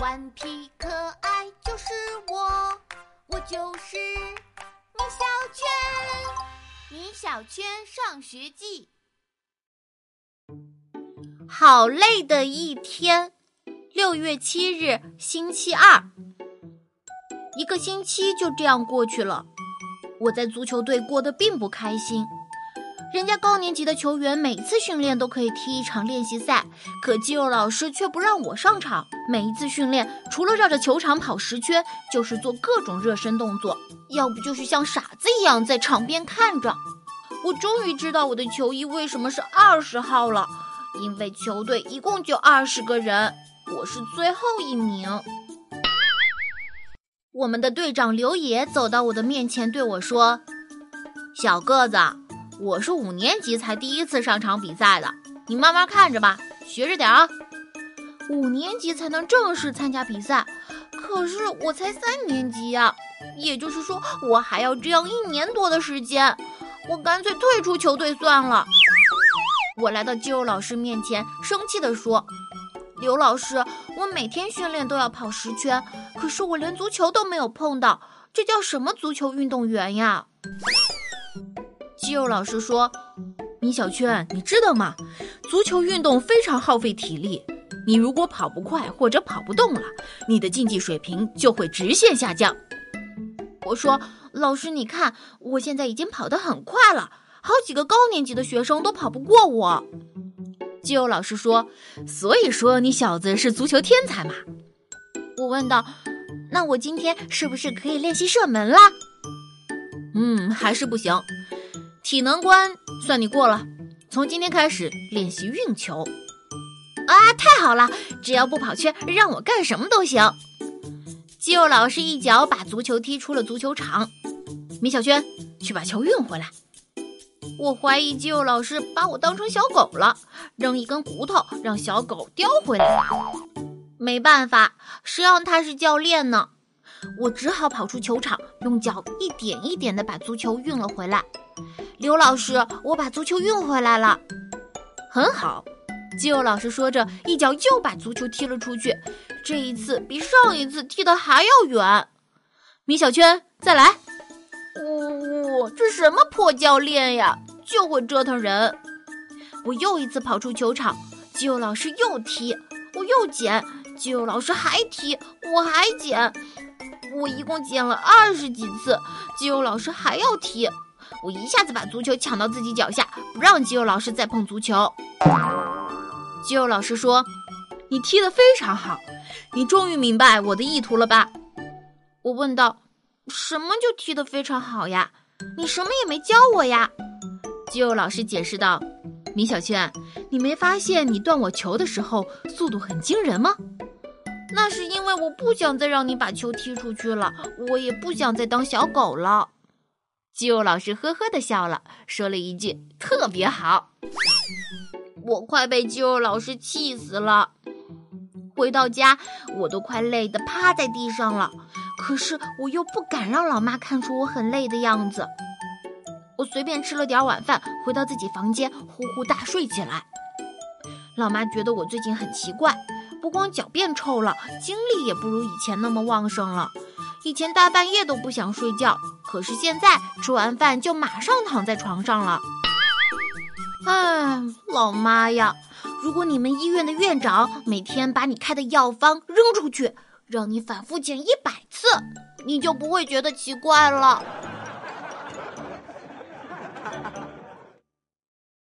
顽皮可爱就是我，我就是米小圈。米小圈上学记。好累的一天，六月七日，星期二。一个星期就这样过去了，我在足球队过得并不开心。人家高年级的球员每次训练都可以踢一场练习赛，可肌肉老师却不让我上场。每一次训练，除了绕着球场跑十圈，就是做各种热身动作，要不就是像傻子一样在场边看着。我终于知道我的球衣为什么是二十号了，因为球队一共就二十个人，我是最后一名。我们的队长刘野走到我的面前对我说：“小个子。”我是五年级才第一次上场比赛的，你慢慢看着吧，学着点啊。五年级才能正式参加比赛，可是我才三年级呀，也就是说我还要这样一年多的时间，我干脆退出球队算了。我来到肌肉老师面前，生气地说：“刘老师，我每天训练都要跑十圈，可是我连足球都没有碰到，这叫什么足球运动员呀？”肌肉老师说：“米小圈，你知道吗？足球运动非常耗费体力。你如果跑不快或者跑不动了，你的竞技水平就会直线下降。”我说：“老师，你看，我现在已经跑得很快了，好几个高年级的学生都跑不过我。”肌肉老师说：“所以说你小子是足球天才嘛？”我问道：“那我今天是不是可以练习射门了？”“嗯，还是不行。”体能关算你过了，从今天开始练习运球。啊，太好了！只要不跑圈，让我干什么都行。肌肉老师一脚把足球踢出了足球场。米小圈，去把球运回来。我怀疑肌肉老师把我当成小狗了，扔一根骨头让小狗叼回来。没办法，谁让他是教练呢？我只好跑出球场，用脚一点一点地把足球运了回来。刘老师，我把足球运回来了，很好。肌肉老师说着，一脚又把足球踢了出去。这一次比上一次踢得还要远。米小圈，再来！呜，这什么破教练呀，就会折腾人。我又一次跑出球场，肌肉老师又踢，我又捡，肌肉老师还踢，我还捡。我一共捡了二十几次，肌肉老师还要踢。我一下子把足球抢到自己脚下，不让肌肉老师再碰足球。肌肉老师说：“你踢得非常好，你终于明白我的意图了吧？”我问道：“什么就踢得非常好呀？你什么也没教我呀？”肌肉老师解释道：“米小圈，你没发现你断我球的时候速度很惊人吗？那是因为我不想再让你把球踢出去了，我也不想再当小狗了。”肌肉老师呵呵的笑了，说了一句：“特别好。”我快被肌肉老师气死了。回到家，我都快累得趴在地上了，可是我又不敢让老妈看出我很累的样子。我随便吃了点晚饭，回到自己房间，呼呼大睡起来。老妈觉得我最近很奇怪，不光脚变臭了，精力也不如以前那么旺盛了。以前大半夜都不想睡觉。可是现在吃完饭就马上躺在床上了。哎，老妈呀，如果你们医院的院长每天把你开的药方扔出去，让你反复捡一百次，你就不会觉得奇怪了。